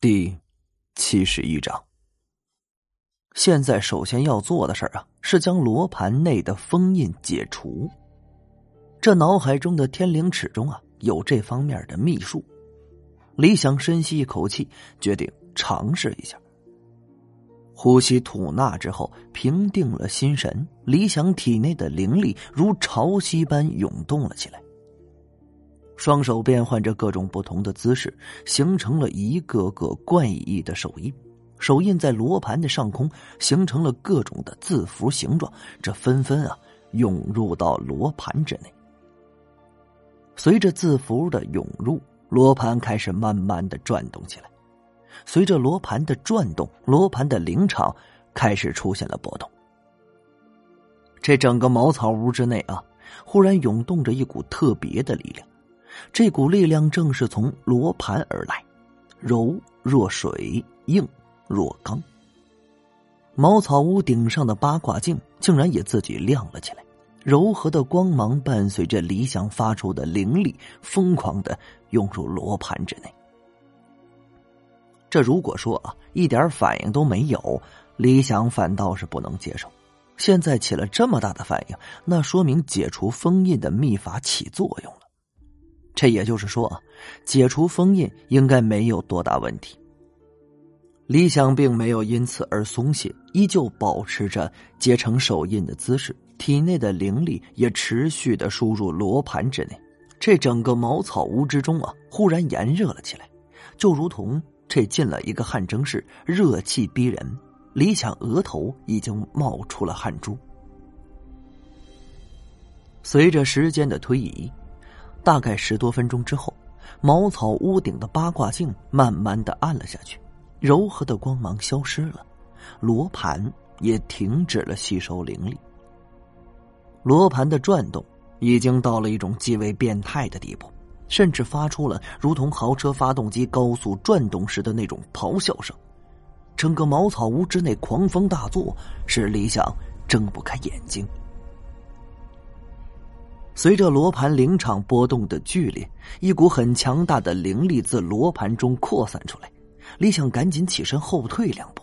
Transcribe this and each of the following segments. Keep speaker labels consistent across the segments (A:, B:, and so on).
A: 第七十一章。现在首先要做的事儿啊，是将罗盘内的封印解除。这脑海中的天灵尺中啊，有这方面的秘术。李想深吸一口气，决定尝试一下。呼吸吐纳之后，平定了心神，李想体内的灵力如潮汐般涌动了起来。双手变换着各种不同的姿势，形成了一个个怪异的手印。手印在罗盘的上空形成了各种的字符形状，这纷纷啊涌入到罗盘之内。随着字符的涌入，罗盘开始慢慢的转动起来。随着罗盘的转动，罗盘的灵场开始出现了波动。这整个茅草屋之内啊，忽然涌动着一股特别的力量。这股力量正是从罗盘而来，柔若水，硬若钢。茅草屋顶上的八卦镜竟然也自己亮了起来，柔和的光芒伴随着李想发出的灵力，疯狂的涌入罗盘之内。这如果说啊，一点反应都没有，李想反倒是不能接受。现在起了这么大的反应，那说明解除封印的秘法起作用了。这也就是说啊，解除封印应该没有多大问题。李想并没有因此而松懈，依旧保持着结成手印的姿势，体内的灵力也持续的输入罗盘之内。这整个茅草屋之中啊，忽然炎热了起来，就如同这进了一个汗蒸室，热气逼人。李想额头已经冒出了汗珠。随着时间的推移。大概十多分钟之后，茅草屋顶的八卦镜慢慢的暗了下去，柔和的光芒消失了，罗盘也停止了吸收灵力。罗盘的转动已经到了一种极为变态的地步，甚至发出了如同豪车发动机高速转动时的那种咆哮声。整个茅草屋之内狂风大作，使李想睁不开眼睛。随着罗盘灵场波动的剧烈，一股很强大的灵力自罗盘中扩散出来。李想赶紧起身后退两步。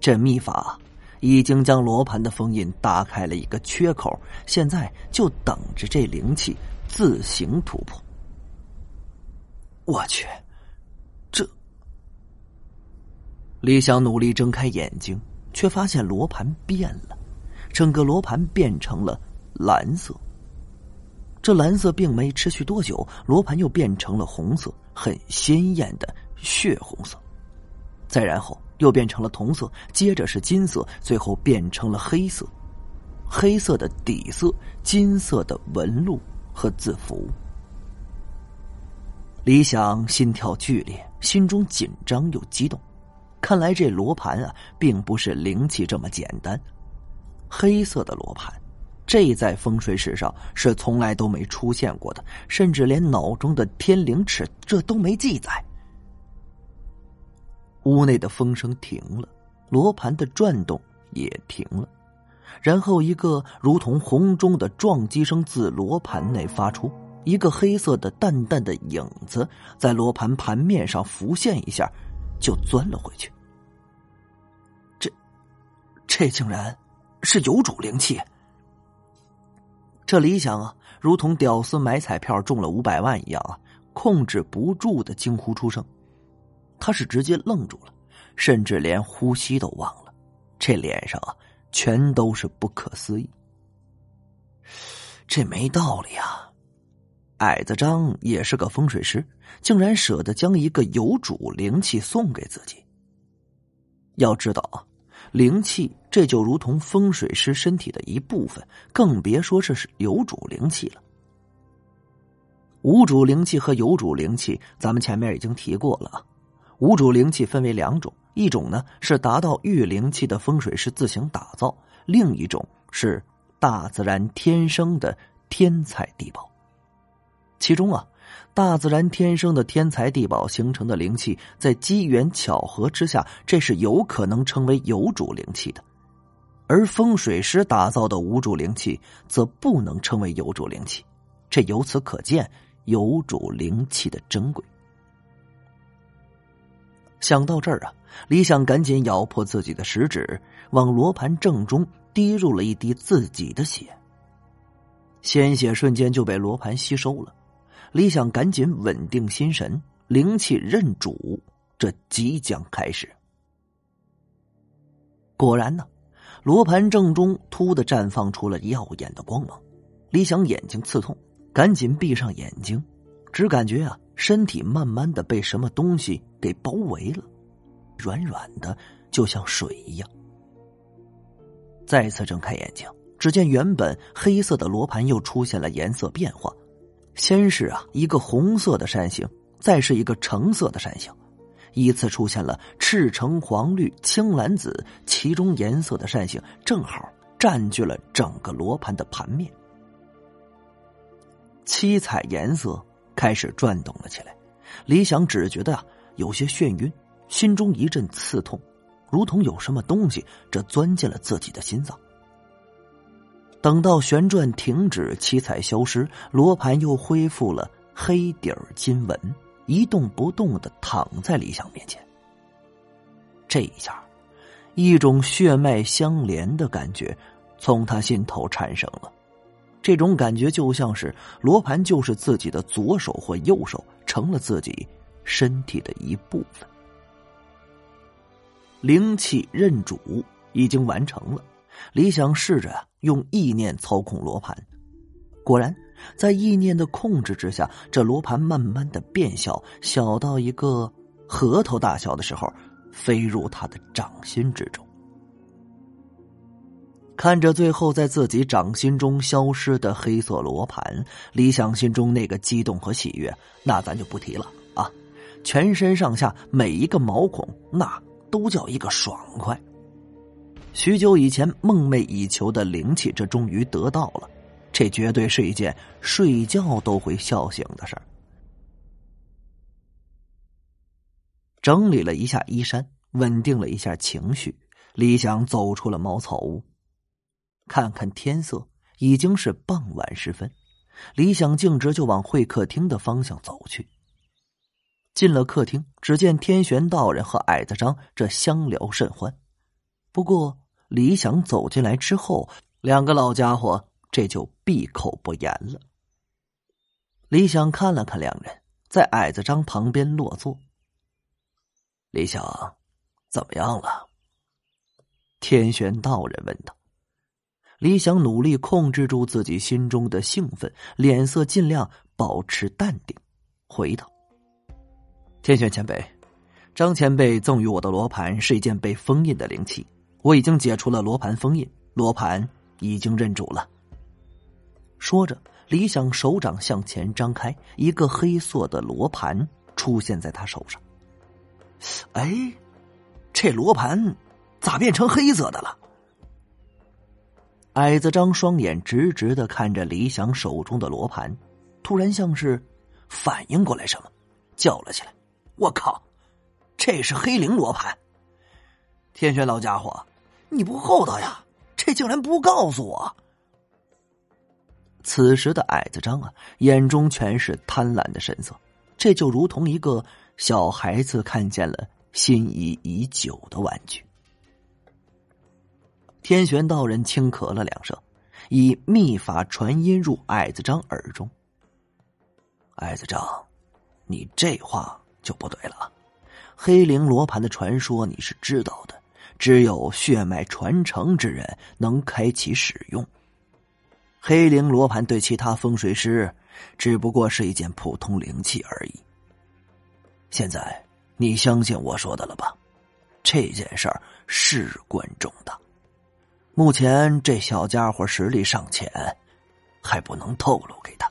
A: 这秘法已经将罗盘的封印打开了一个缺口，现在就等着这灵气自行突破。我去，这……李想努力睁开眼睛，却发现罗盘变了，整个罗盘变成了蓝色。这蓝色并没持续多久，罗盘又变成了红色，很鲜艳的血红色。再然后又变成了铜色，接着是金色，最后变成了黑色。黑色的底色，金色的纹路和字符。李想心跳剧烈，心中紧张又激动。看来这罗盘啊，并不是灵气这么简单。黑色的罗盘。这在风水史上是从来都没出现过的，甚至连脑中的天灵尺这都没记载。屋内的风声停了，罗盘的转动也停了，然后一个如同洪钟的撞击声自罗盘内发出，一个黑色的淡淡的影子在罗盘盘面上浮现一下，就钻了回去。这，这竟然是有主灵气！这李想啊，如同屌丝买彩票中了五百万一样啊，控制不住的惊呼出声。他是直接愣住了，甚至连呼吸都忘了，这脸上啊，全都是不可思议。这没道理啊！矮子张也是个风水师，竟然舍得将一个有主灵气送给自己。要知道啊。灵气，这就如同风水师身体的一部分，更别说这是有主灵气了。无主灵气和有主灵气，咱们前面已经提过了啊。无主灵气分为两种，一种呢是达到御灵气的风水师自行打造，另一种是大自然天生的天才地宝。其中啊。大自然天生的天才地宝形成的灵气，在机缘巧合之下，这是有可能成为有主灵气的；而风水师打造的无主灵气，则不能称为有主灵气。这由此可见有主灵气的珍贵。想到这儿啊，李想赶紧咬破自己的食指，往罗盘正中滴入了一滴自己的血。鲜血瞬间就被罗盘吸收了。李想赶紧稳定心神，灵气认主，这即将开始。果然呢，罗盘正中突的绽放出了耀眼的光芒。李想眼睛刺痛，赶紧闭上眼睛，只感觉啊。身体慢慢的被什么东西给包围了，软软的，就像水一样。再次睁开眼睛，只见原本黑色的罗盘又出现了颜色变化，先是啊一个红色的扇形，再是一个橙色的扇形，依次出现了赤橙黄绿青蓝紫，其中颜色的扇形正好占据了整个罗盘的盘面，七彩颜色。开始转动了起来，李想只觉得啊有些眩晕，心中一阵刺痛，如同有什么东西这钻进了自己的心脏。等到旋转停止，七彩消失，罗盘又恢复了黑底儿金纹，一动不动的躺在李想面前。这一下，一种血脉相连的感觉从他心头产生了。这种感觉就像是罗盘就是自己的左手或右手，成了自己身体的一部分。灵气认主已经完成了，李想试着用意念操控罗盘，果然在意念的控制之下，这罗盘慢慢的变小，小到一个核桃大小的时候，飞入他的掌心之中。看着最后在自己掌心中消失的黑色罗盘，李想心中那个激动和喜悦，那咱就不提了啊！全身上下每一个毛孔，那都叫一个爽快。许久以前梦寐以求的灵气，这终于得到了，这绝对是一件睡觉都会笑醒的事儿。整理了一下衣衫，稳定了一下情绪，李想走出了茅草屋。看看天色，已经是傍晚时分。李想径直就往会客厅的方向走去。进了客厅，只见天玄道人和矮子张这相聊甚欢。不过，李想走进来之后，两个老家伙这就闭口不言了。李想看了看两人，在矮子张旁边落座。李想，怎么样了？天玄道人问道。李想努力控制住自己心中的兴奋，脸色尽量保持淡定，回道：“天玄前辈，张前辈赠予我的罗盘是一件被封印的灵器，我已经解除了罗盘封印，罗盘已经认主了。”说着，李想手掌向前张开，一个黑色的罗盘出现在他手上。哎，这罗盘咋变成黑色的了？矮子张双眼直直的看着李想手中的罗盘，突然像是反应过来什么，叫了起来：“我靠，这是黑灵罗盘！天玄老家伙，你不厚道呀？这竟然不告诉我！”此时的矮子张啊，眼中全是贪婪的神色，这就如同一个小孩子看见了心仪已久的玩具。天玄道人轻咳了两声，以秘法传音入矮子张耳中。矮子张，你这话就不对了。黑灵罗盘的传说你是知道的，只有血脉传承之人能开启使用。黑灵罗盘对其他风水师，只不过是一件普通灵器而已。现在你相信我说的了吧？这件事儿事关重大。目前这小家伙实力尚浅，还不能透露给他。